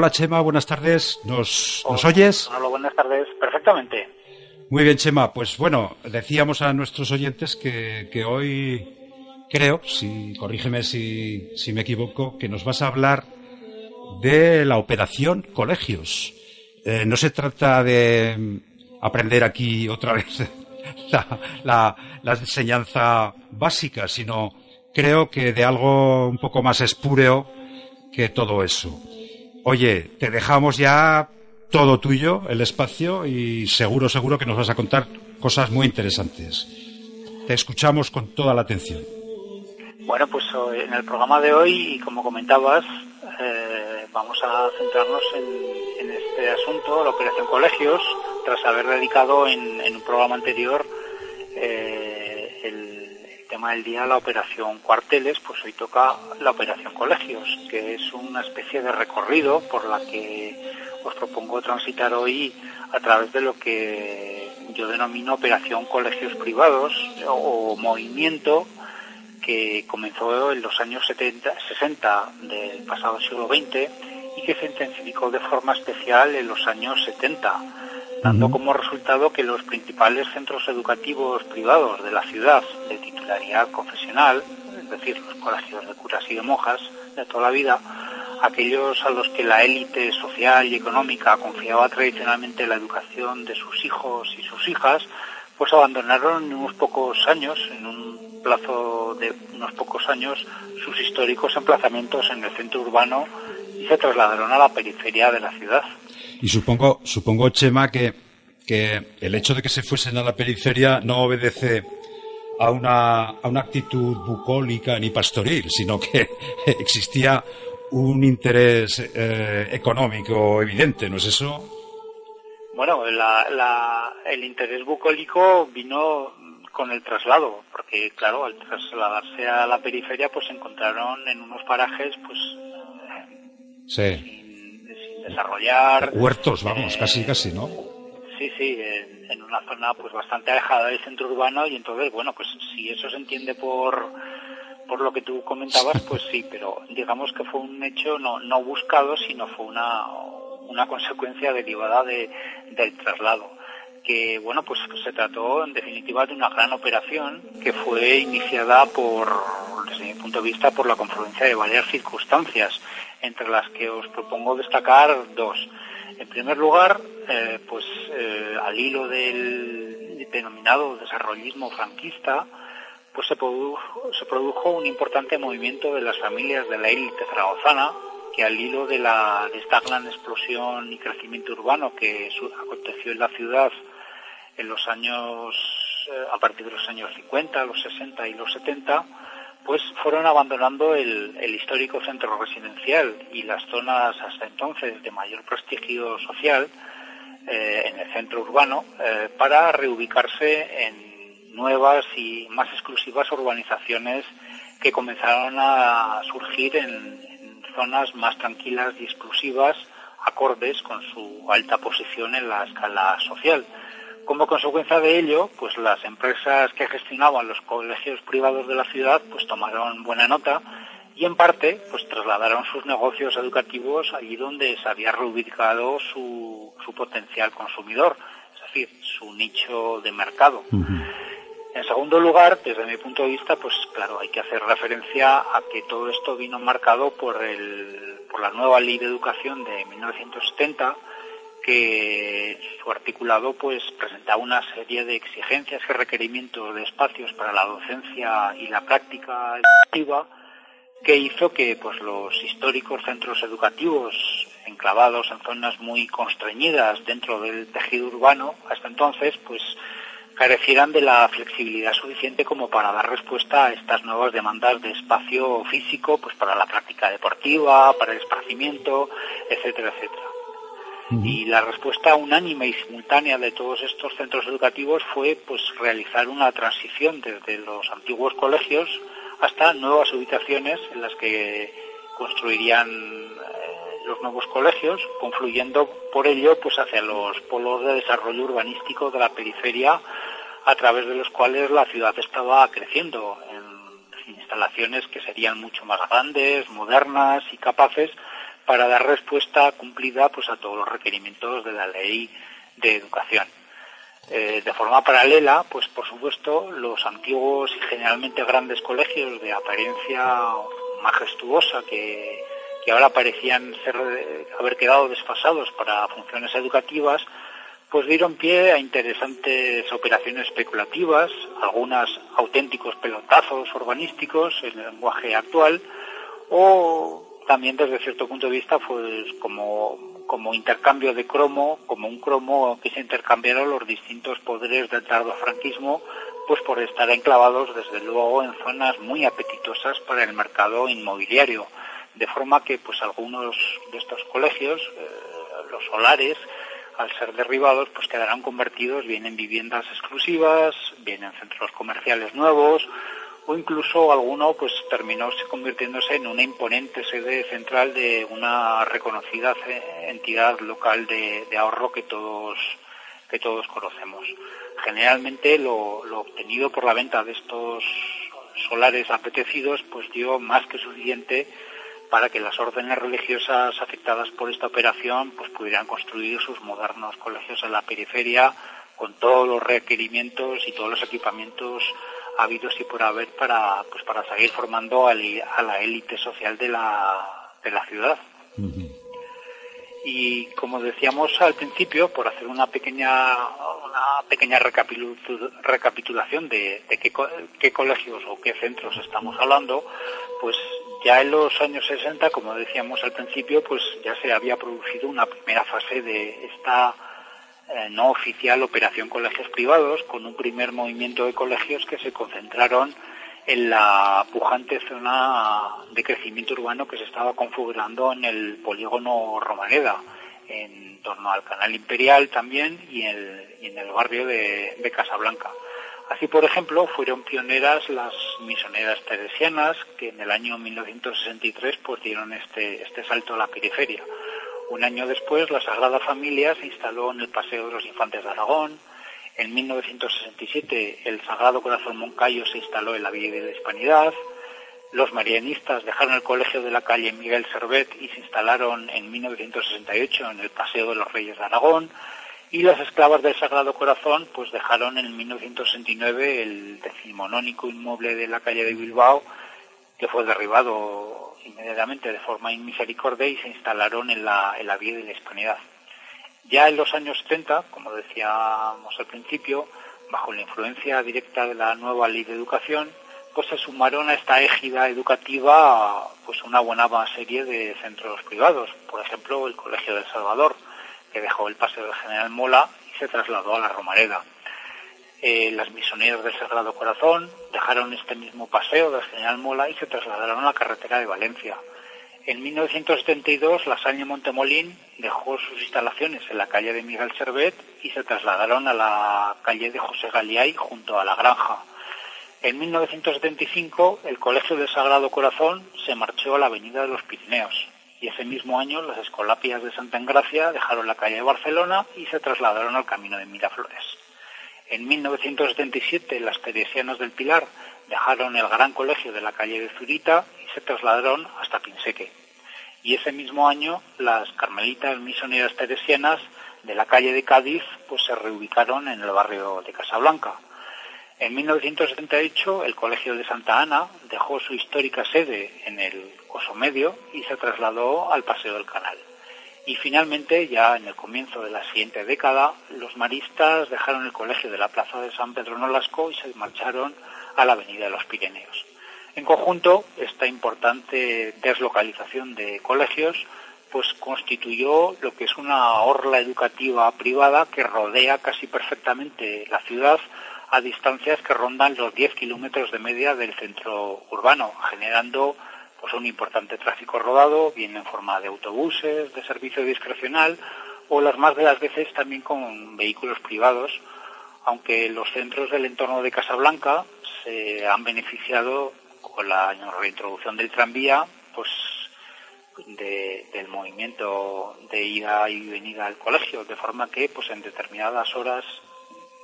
Hola Chema, buenas tardes. ¿Nos, ¿nos oyes? Hola, buenas tardes. Perfectamente. Muy bien, Chema. Pues bueno, decíamos a nuestros oyentes que, que hoy creo, si corrígeme si, si me equivoco, que nos vas a hablar de la operación colegios. Eh, no se trata de aprender aquí otra vez la, la, la enseñanza básica, sino creo que de algo un poco más espúreo que todo eso. Oye, te dejamos ya todo tuyo, el espacio, y seguro, seguro que nos vas a contar cosas muy interesantes. Te escuchamos con toda la atención. Bueno, pues en el programa de hoy, como comentabas, eh, vamos a centrarnos en, este asunto, la operación colegios, tras haber dedicado en, un programa anterior eh, tema del día la operación cuarteles, pues hoy toca la operación colegios, que es una especie de recorrido por la que os propongo transitar hoy a través de lo que yo denomino operación colegios privados o movimiento que comenzó en los años 70, 60 del pasado siglo XX y que se intensificó de forma especial en los años 70, dando uh -huh. como resultado que los principales centros educativos privados de la ciudad de titularidad confesional, es decir, los colegios de curas y de monjas de toda la vida, aquellos a los que la élite social y económica confiaba tradicionalmente la educación de sus hijos y sus hijas, pues abandonaron en unos pocos años, en un plazo de unos pocos años, sus históricos emplazamientos en el centro urbano y se trasladaron a la periferia de la ciudad. Y supongo, supongo Chema, que, que el hecho de que se fuesen a la periferia no obedece a una, a una actitud bucólica ni pastoril, sino que existía un interés eh, económico evidente, ¿no es eso? Bueno, la, la, el interés bucólico vino con el traslado, porque claro, al trasladarse a la periferia, pues se encontraron en unos parajes, pues sí. Desarrollar. Huertos, vamos, eh, casi, casi, ¿no? Sí, sí, en, en, una zona pues bastante alejada del centro urbano y entonces, bueno, pues si eso se entiende por por lo que tú comentabas, pues sí, pero digamos que fue un hecho no, no buscado, sino fue una, una consecuencia derivada de, del traslado que bueno pues se trató en definitiva de una gran operación que fue iniciada por desde mi punto de vista por la confluencia de varias circunstancias entre las que os propongo destacar dos. En primer lugar eh, pues eh, al hilo del denominado desarrollismo franquista pues se produjo, se produjo un importante movimiento de las familias de la élite zaragozana que al hilo de, la, de esta gran explosión y crecimiento urbano que su, aconteció en la ciudad en los años, eh, a partir de los años 50, los 60 y los 70, pues fueron abandonando el, histórico centro residencial y las zonas hasta entonces de mayor prestigio social eh, en el centro urbano eh, para reubicarse en nuevas y más exclusivas urbanizaciones que comenzaron a surgir en zonas más tranquilas y exclusivas acordes con su alta posición en la escala social. Como consecuencia de ello, pues las empresas que gestionaban los colegios privados de la ciudad pues tomaron buena nota y en parte pues trasladaron sus negocios educativos allí donde se había reubicado su, su potencial consumidor, es decir, su nicho de mercado. Uh -huh. En segundo lugar, desde mi punto de vista, pues claro, hay que hacer referencia a que todo esto vino marcado por, el, por la nueva ley de educación de 1970, que su articulado pues presentaba una serie de exigencias y requerimientos de espacios para la docencia y la práctica educativa que hizo que pues los históricos centros educativos enclavados en zonas muy constreñidas dentro del tejido urbano hasta entonces pues carecieran de la flexibilidad suficiente como para dar respuesta a estas nuevas demandas de espacio físico, pues para la práctica deportiva, para el esparcimiento, etcétera, etcétera. Y la respuesta unánime y simultánea de todos estos centros educativos fue pues realizar una transición desde los antiguos colegios hasta nuevas ubicaciones en las que construirían eh, los nuevos colegios, confluyendo por ello pues hacia los polos de desarrollo urbanístico de la periferia a través de los cuales la ciudad estaba creciendo en instalaciones que serían mucho más grandes, modernas y capaces para dar respuesta cumplida pues a todos los requerimientos de la ley de educación. Eh, de forma paralela, pues por supuesto, los antiguos y generalmente grandes colegios de apariencia majestuosa que, que ahora parecían ser, haber quedado desfasados para funciones educativas, pues dieron pie a interesantes operaciones especulativas, algunas auténticos pelotazos urbanísticos en el lenguaje actual, o también desde cierto punto de vista pues como, como intercambio de cromo, como un cromo que se intercambiaron los distintos poderes del tardofranquismo, pues por estar enclavados desde luego en zonas muy apetitosas para el mercado inmobiliario, de forma que pues algunos de estos colegios, eh, los solares, al ser derribados, pues quedarán convertidos bien en viviendas exclusivas, bien en centros comerciales nuevos, o incluso alguno pues terminó convirtiéndose en una imponente sede central de una reconocida entidad local de, ahorro que todos que todos conocemos. Generalmente lo, lo, obtenido por la venta de estos solares apetecidos pues dio más que suficiente para que las órdenes religiosas afectadas por esta operación pues pudieran construir sus modernos colegios en la periferia con todos los requerimientos y todos los equipamientos habidos y por haber para pues para seguir formando a, la élite social de la, de la ciudad. Y como decíamos al principio, por hacer una pequeña una pequeña recapitulación de, qué, qué, colegios o qué centros estamos hablando, pues ya en los años 60, como decíamos al principio, pues ya se había producido una primera fase de esta eh, no oficial operación colegios privados, con un primer movimiento de colegios que se concentraron en la pujante zona de crecimiento urbano que se estaba configurando en el polígono Romaneda, en torno al Canal Imperial también y, en el barrio de, de Casablanca. Así, por ejemplo, fueron pioneras las misioneras teresianas que en el año 1963 pues, dieron este, este salto a la periferia. Un año después, la Sagrada Familia se instaló en el Paseo de los Infantes de Aragón. En 1967, el Sagrado Corazón Moncayo se instaló en la Villa de la Hispanidad. Los marianistas dejaron el colegio de la calle Miguel Servet y se instalaron en 1968 en el Paseo de los Reyes de Aragón. Y las esclavas del Sagrado Corazón pues dejaron en 1969 el decimonónico inmueble de la calle de Bilbao, que fue derribado inmediatamente de forma inmisericordia y se instalaron en la, en la vía de la hispanidad. Ya en los años 30, como decíamos al principio, bajo la influencia directa de la nueva ley de educación, pues se sumaron a esta égida educativa pues una buena serie de centros privados, por ejemplo el Colegio del Salvador, que dejó el Paseo del General Mola y se trasladó a la Romareda. Eh, las misioneras del Sagrado Corazón dejaron este mismo paseo del General Mola y se trasladaron a la carretera de Valencia. En 1972, la Saña Montemolín dejó sus instalaciones en la calle de Miguel Servet y se trasladaron a la calle de José Galiay junto a la granja. En 1975, el Colegio del Sagrado Corazón se marchó a la Avenida de los Pirineos y ese mismo año las Escolapias de Santa Engracia dejaron la calle de Barcelona y se trasladaron al Camino de Miraflores. En 1977 las teresianas del Pilar dejaron el gran colegio de la calle de Zurita y se trasladaron hasta Pinseque. Y ese mismo año las carmelitas misioneras teresianas de la calle de Cádiz pues se reubicaron en el barrio de Casablanca. En 1978 el Colegio de Santa Ana dejó su histórica sede en el Coso Medio y se trasladó al Paseo del Canal. Y finalmente, ya en el comienzo de la siguiente década, los maristas dejaron el colegio de la Plaza de San Pedro Nolasco y se marcharon a la Avenida de los Pirineos. En conjunto, esta importante deslocalización de colegios pues constituyó lo que es una orla educativa privada que rodea casi perfectamente la ciudad a distancias que rondan los 10 kilómetros de media del centro urbano, generando pues un importante tráfico rodado, bien en forma de autobuses, de servicio discrecional o las más de las veces también con vehículos privados, aunque los centros del entorno de Casablanca se han beneficiado con la reintroducción del tranvía, pues del movimiento de ida y venida al colegio, de forma que pues en determinadas horas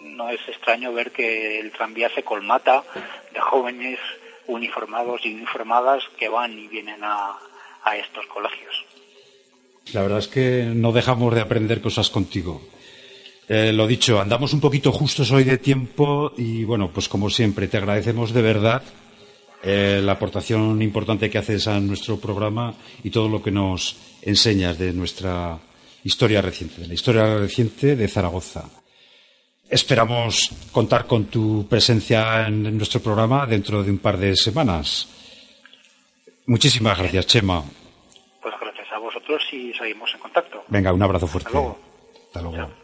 no es extraño ver que el tranvía se colmata de jóvenes uniformados y uniformadas que van y vienen a, estos colegios. La verdad es que no dejamos de aprender cosas contigo. Eh, lo dicho, andamos un poquito justos hoy de tiempo y bueno, pues como siempre, te agradecemos de verdad eh, la aportación importante que haces a nuestro programa y todo lo que nos enseñas de nuestra historia reciente, de la historia reciente de Zaragoza. Esperamos contar con tu presencia en nuestro programa dentro de un par de semanas. Muchísimas gracias, Chema. Pues gracias a vosotros y seguimos en contacto. Venga, un abrazo fuerte. Hasta luego. Hasta luego.